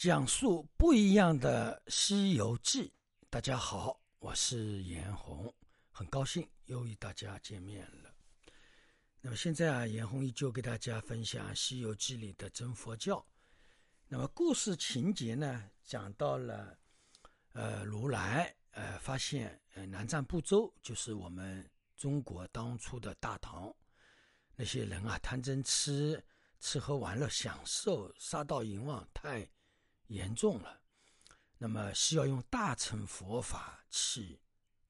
讲述不一样的《西游记》。大家好，我是严红，很高兴又与大家见面了。那么现在啊，严红依旧给大家分享《西游记》里的真佛教。那么故事情节呢，讲到了呃，如来呃发现呃南赡部洲就是我们中国当初的大唐，那些人啊贪嗔痴。吃喝玩乐、享受、杀盗淫妄太严重了，那么需要用大乘佛法去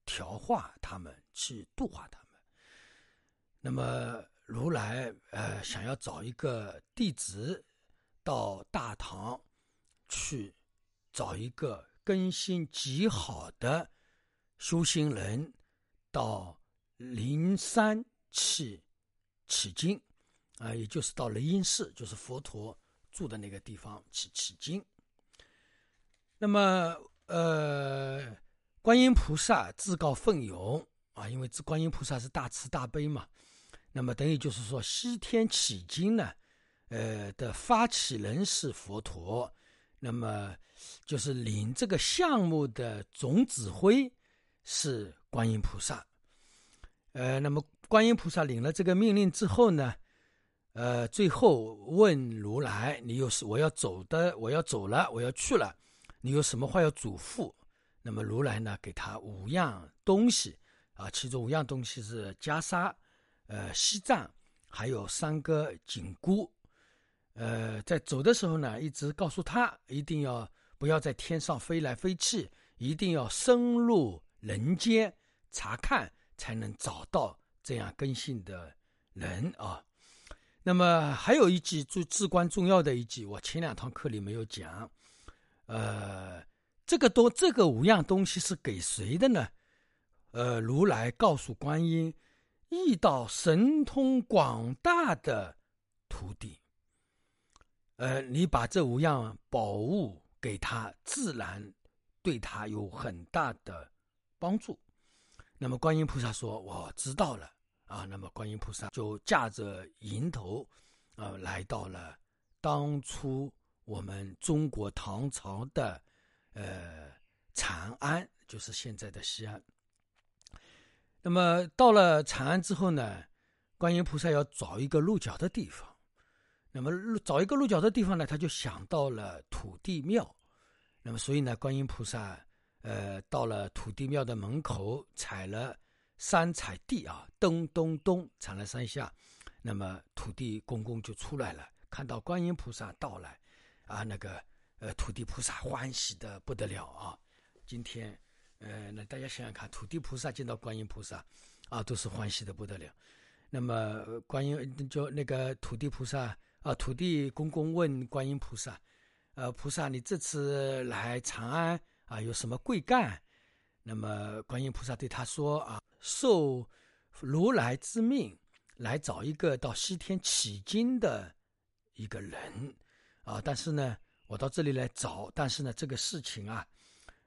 调化他们，去度化他们。那么如来呃想要找一个弟子到大唐去找一个根性极好的修行人到灵山去取经。啊，也就是到雷音寺，就是佛陀住的那个地方去取经。那么，呃，观音菩萨自告奋勇啊，因为观音菩萨是大慈大悲嘛。那么，等于就是说，西天取经呢，呃的发起人是佛陀，那么就是领这个项目的总指挥是观音菩萨。呃，那么观音菩萨领了这个命令之后呢？呃，最后问如来：“你又是我要走的，我要走了，我要去了，你有什么话要嘱咐？”那么如来呢，给他五样东西啊，其中五样东西是袈裟、呃西藏，还有三个紧箍。呃，在走的时候呢，一直告诉他，一定要不要在天上飞来飞去，一定要深入人间查看，才能找到这样根性的人啊。那么还有一句最至关重要的一句，我前两堂课里没有讲。呃，这个多这个五样东西是给谁的呢？呃，如来告诉观音，遇到神通广大的徒弟，呃，你把这五样宝物给他，自然对他有很大的帮助。那么观音菩萨说：“我知道了。”啊，那么观音菩萨就驾着迎头，啊，来到了当初我们中国唐朝的呃长安，就是现在的西安。那么到了长安之后呢，观音菩萨要找一个落脚的地方。那么找一个落脚的地方呢，他就想到了土地庙。那么所以呢，观音菩萨呃到了土地庙的门口，踩了。三踩地啊，咚咚咚，踩了三下，那么土地公公就出来了，看到观音菩萨到来，啊，那个呃土地菩萨欢喜的不得了啊。今天，呃，那大家想想看，土地菩萨见到观音菩萨，啊，都是欢喜的不得了。那么观音就那个土地菩萨啊，土地公公问观音菩萨，呃，菩萨你这次来长安啊，有什么贵干？那么观音菩萨对他说啊。受如来之命来找一个到西天取经的一个人啊，但是呢，我到这里来找，但是呢，这个事情啊，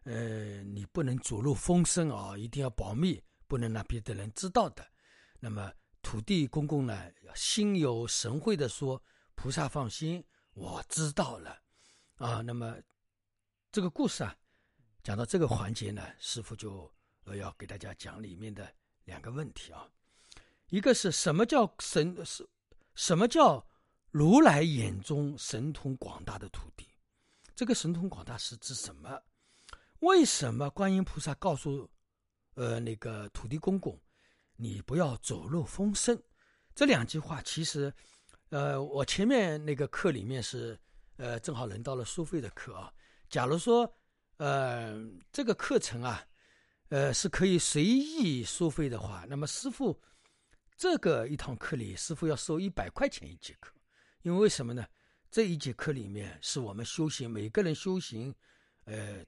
呃，你不能走漏风声啊，一定要保密，不能让别的人知道的。那么土地公公呢，心有神会的说：“菩萨放心，我知道了。”啊，那么这个故事啊，讲到这个环节呢，师傅就。要给大家讲里面的两个问题啊，一个是什么叫神是，什么叫如来眼中神通广大的土地？这个神通广大是指什么？为什么观音菩萨告诉呃那个土地公公，你不要走漏风声？这两句话其实，呃，我前面那个课里面是呃正好轮到了收费的课啊。假如说呃这个课程啊。呃，是可以随意收费的话，那么师傅这个一堂课里，师傅要收一百块钱一节课，因为为什么呢？这一节课里面是我们修行，每个人修行，呃，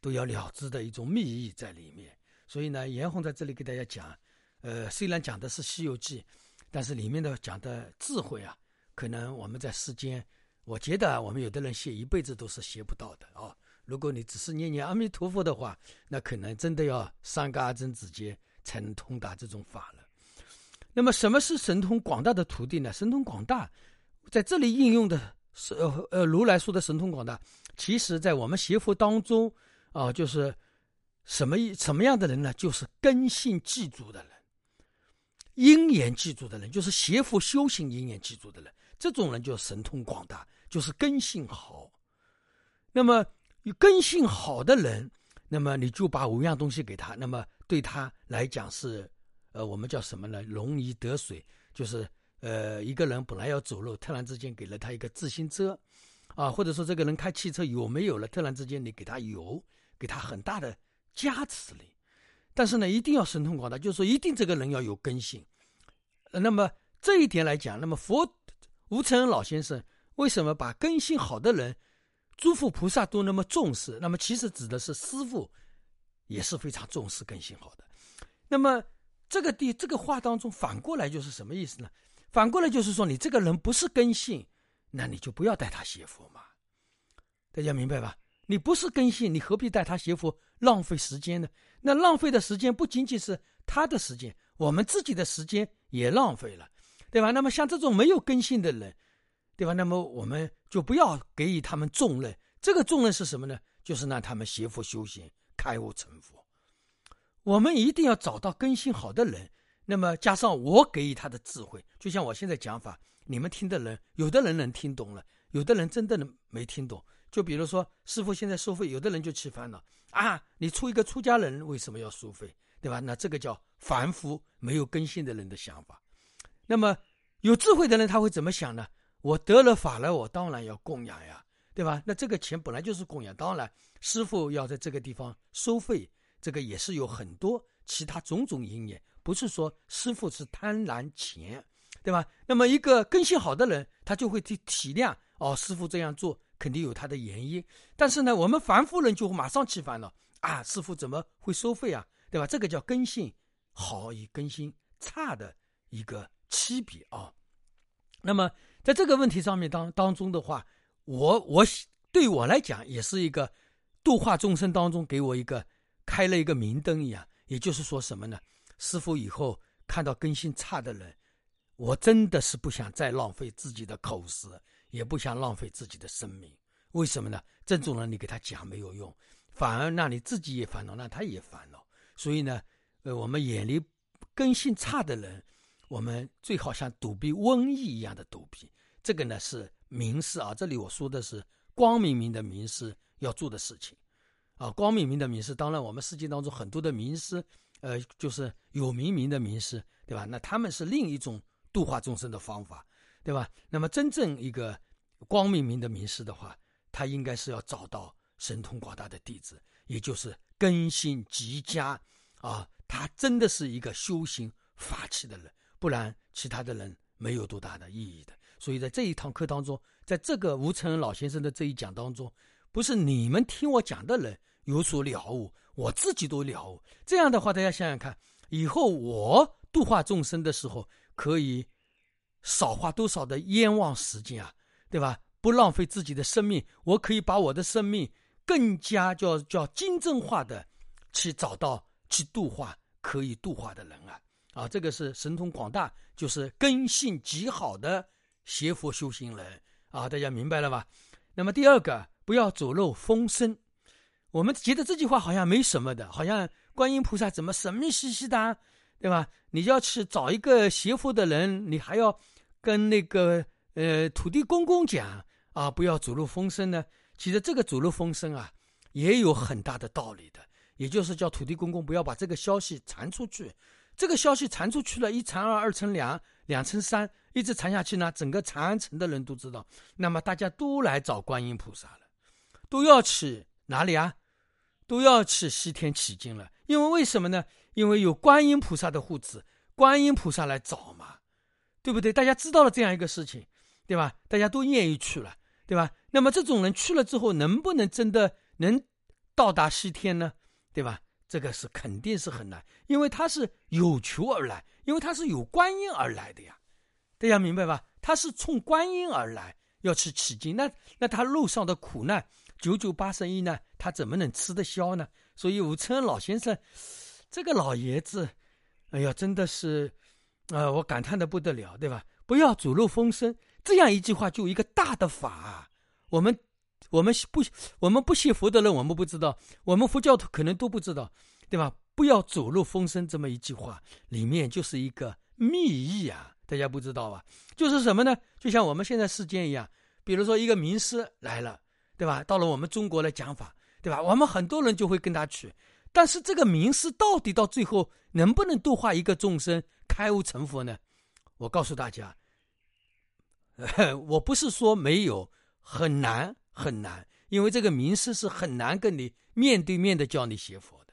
都要了知的一种秘意在里面。所以呢，严红在这里给大家讲，呃，虽然讲的是《西游记》，但是里面的讲的智慧啊，可能我们在世间，我觉得我们有的人学一辈子都是学不到的啊。如果你只是念念阿弥陀佛的话，那可能真的要三个阿僧子劫才能通达这种法了。那么，什么是神通广大的徒弟呢？神通广大，在这里应用的是呃如来说的神通广大，其实在我们邪佛当中啊，就是什么什么样的人呢？就是根性记住的人，因缘记住的人，就是邪佛修行因缘记住的人，这种人就神通广大，就是根性好。那么有根性好的人，那么你就把五样东西给他，那么对他来讲是，呃，我们叫什么呢？容易得水，就是呃，一个人本来要走路，突然之间给了他一个自行车，啊，或者说这个人开汽车有没有了，突然之间你给他油，给他很大的加持力。但是呢，一定要神通广大，就是说一定这个人要有根性。那么这一点来讲，那么佛吴承恩老先生为什么把根性好的人？诸佛菩萨都那么重视，那么其实指的是师傅也是非常重视根性好的。那么这个地这个话当中反过来就是什么意思呢？反过来就是说，你这个人不是根性，那你就不要带他学佛嘛。大家明白吧？你不是根性，你何必带他学佛，浪费时间呢？那浪费的时间不仅仅是他的时间，我们自己的时间也浪费了，对吧？那么像这种没有根性的人。对吧？那么我们就不要给予他们重任。这个重任是什么呢？就是让他们学佛修行，开悟成佛。我们一定要找到根性好的人，那么加上我给予他的智慧。就像我现在讲法，你们听的人，有的人能听懂了，有的人真的能没听懂。就比如说，师傅现在收费，有的人就起烦恼啊！你出一个出家人，为什么要收费？对吧？那这个叫凡夫没有根性的人的想法。那么有智慧的人，他会怎么想呢？我得了法了，我当然要供养呀，对吧？那这个钱本来就是供养，当然师傅要在这个地方收费，这个也是有很多其他种种因缘，不是说师傅是贪婪钱，对吧？那么一个根性好的人，他就会去体谅哦，师傅这样做肯定有他的原因。但是呢，我们凡夫人就会马上起烦了啊，师傅怎么会收费啊，对吧？这个叫根性好与根性差的一个区别啊。那么。在这个问题上面当当中的话，我我对我来讲也是一个度化众生当中给我一个开了一个明灯一样。也就是说什么呢？师傅以后看到根性差的人，我真的是不想再浪费自己的口舌，也不想浪费自己的生命。为什么呢？这种人你给他讲没有用，反而让你自己也烦恼，让他也烦恼。所以呢，呃，我们远离根性差的人。我们最好像躲避瘟疫一样的躲避，这个呢是名师啊。这里我说的是光明明的名师要做的事情，啊，光明明的名师。当然，我们世界当中很多的名师，呃，就是有名名的名师，对吧？那他们是另一种度化众生的方法，对吧？那么真正一个光明明的名师的话，他应该是要找到神通广大的弟子，也就是根性极佳啊，他真的是一个修行法器的人。不然，其他的人没有多大的意义的。所以在这一堂课当中，在这个吴承恩老先生的这一讲当中，不是你们听我讲的人有所了悟，我自己都了。这样的话，大家想想看，以后我度化众生的时候，可以少花多少的冤枉时间啊，对吧？不浪费自己的生命，我可以把我的生命更加叫叫精正化的去找到去度化可以度化的人啊。啊，这个是神通广大，就是根性极好的邪佛修行人啊，大家明白了吧？那么第二个，不要走漏风声。我们觉得这句话好像没什么的，好像观音菩萨怎么神秘兮兮的，对吧？你要去找一个邪佛的人，你还要跟那个呃土地公公讲啊，不要走漏风声呢？其实这个走漏风声啊，也有很大的道理的，也就是叫土地公公不要把这个消息传出去。这个消息传出去了，一传二，二传两，两传三，一直传下去呢。整个长安城的人都知道，那么大家都来找观音菩萨了，都要去哪里啊？都要去西天取经了。因为为什么呢？因为有观音菩萨的护持，观音菩萨来找嘛，对不对？大家知道了这样一个事情，对吧？大家都愿意去了，对吧？那么这种人去了之后，能不能真的能到达西天呢？对吧？这个是肯定是很难，因为他是有求而来，因为他是有观音而来的呀，大家明白吧？他是冲观音而来，要去取经，那那他路上的苦难九九八十一呢，他怎么能吃得消呢？所以武承恩老先生这个老爷子，哎呀，真的是，呃，我感叹的不得了，对吧？不要走漏风声，这样一句话就一个大的法，我们我们不我们不信佛的人，我们不知道，我们佛教徒可能都不知道，对吧？不要走漏风声这么一句话，里面就是一个密意啊，大家不知道吧？就是什么呢？就像我们现在世间一样，比如说一个名师来了，对吧？到了我们中国来讲法，对吧？我们很多人就会跟他去，但是这个名师到底到最后能不能度化一个众生开悟成佛呢？我告诉大家。我不是说没有很难很难，因为这个名师是很难跟你面对面的教你学佛的，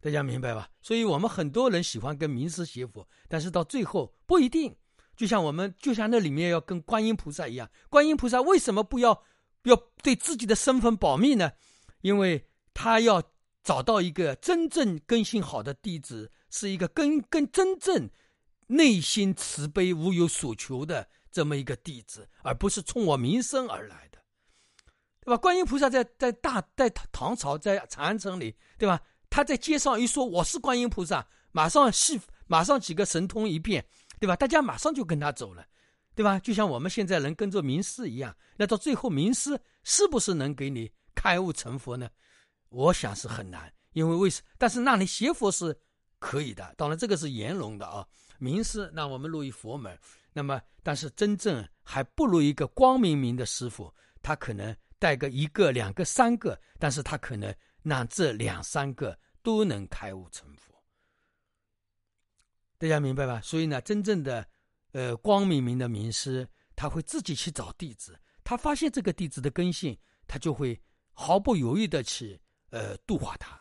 大家明白吧？所以我们很多人喜欢跟名师学佛，但是到最后不一定。就像我们，就像那里面要跟观音菩萨一样，观音菩萨为什么不要要对自己的身份保密呢？因为他要找到一个真正根性好的弟子，是一个根根真正内心慈悲、无有所求的。这么一个弟子，而不是冲我名声而来的，对吧？观音菩萨在在大在唐朝在长安城里，对吧？他在街上一说我是观音菩萨，马上系马上几个神通一变，对吧？大家马上就跟他走了，对吧？就像我们现在能跟着名师一样，那到最后名师是不是能给你开悟成佛呢？我想是很难，因为为什？但是那你学佛是可以的，当然这个是圆融的啊。名师那我们入于佛门。那么，但是真正还不如一个光明明的师傅，他可能带个一个、两个、三个，但是他可能让这两三个都能开悟成佛。大家明白吧？所以呢，真正的呃光明明的名师，他会自己去找弟子，他发现这个弟子的根性，他就会毫不犹豫的去呃度化他。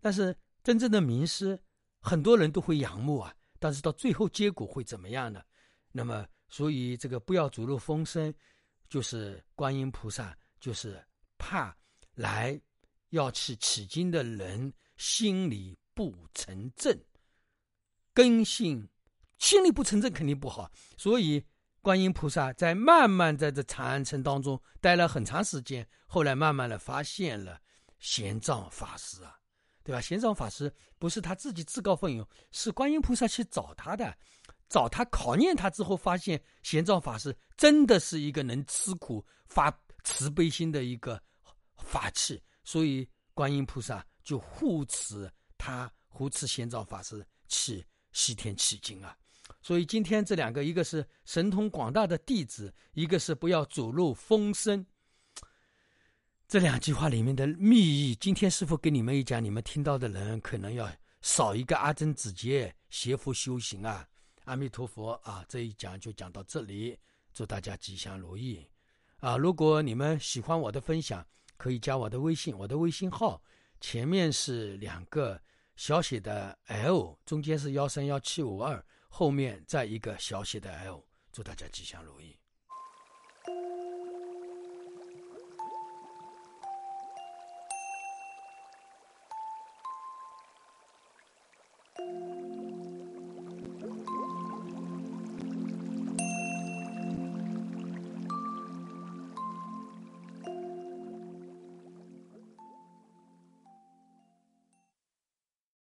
但是真正的名师，很多人都会仰慕啊，但是到最后结果会怎么样呢？那么，所以这个不要走入风声，就是观音菩萨，就是怕来要去取经的人心里不成正，根性心里不纯正肯定不好。所以观音菩萨在慢慢在这长安城当中待了很长时间，后来慢慢的发现了玄奘法师啊，对吧？玄奘法师不是他自己自告奋勇，是观音菩萨去找他的。找他考验他之后，发现玄奘法师真的是一个能吃苦、发慈悲心的一个法器，所以观音菩萨就护持他，护持玄奘法师去西天取经啊。所以今天这两个，一个是神通广大的弟子，一个是不要走漏风声。这两句话里面的密意，今天师傅跟你们一讲，你们听到的人可能要少一个阿僧子杰邪佛修行啊。阿弥陀佛啊！这一讲就讲到这里，祝大家吉祥如意啊！如果你们喜欢我的分享，可以加我的微信，我的微信号前面是两个小写的 L，中间是幺三幺七五二，后面再一个小写的 L。祝大家吉祥如意。